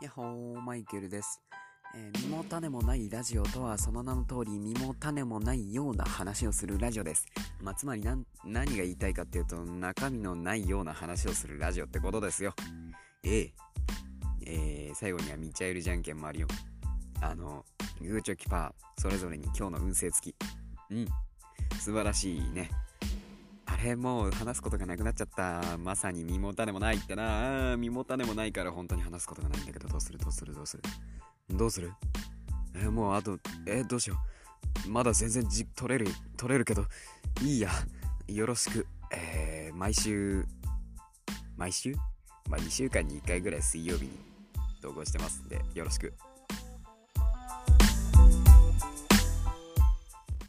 やっほー、マイケルです。えー身も種もないラジオとはその名の通り身も種もないような話をするラジオです。まあ、つまり何が言いたいかっていうと中身のないような話をするラジオってことですよ。えええー最後にはミチャエルじゃんけんもあるよ。あの、グーチョキパー、それぞれに今日の運勢付き。うん。素晴らしいね。れ、もう話すことがなくなっちゃった。まさに身も種もないってな。身も種もないから本当に話すことがないんだけど、どうする？どうする？どうする？どうする？えーもうあと、えーどうしよう。まだ全然じ取れる、取れるけど、いいや。よろしく。えー毎週、毎週？まあ2週間に1回ぐらい水曜日に投稿してますんで、よろしく。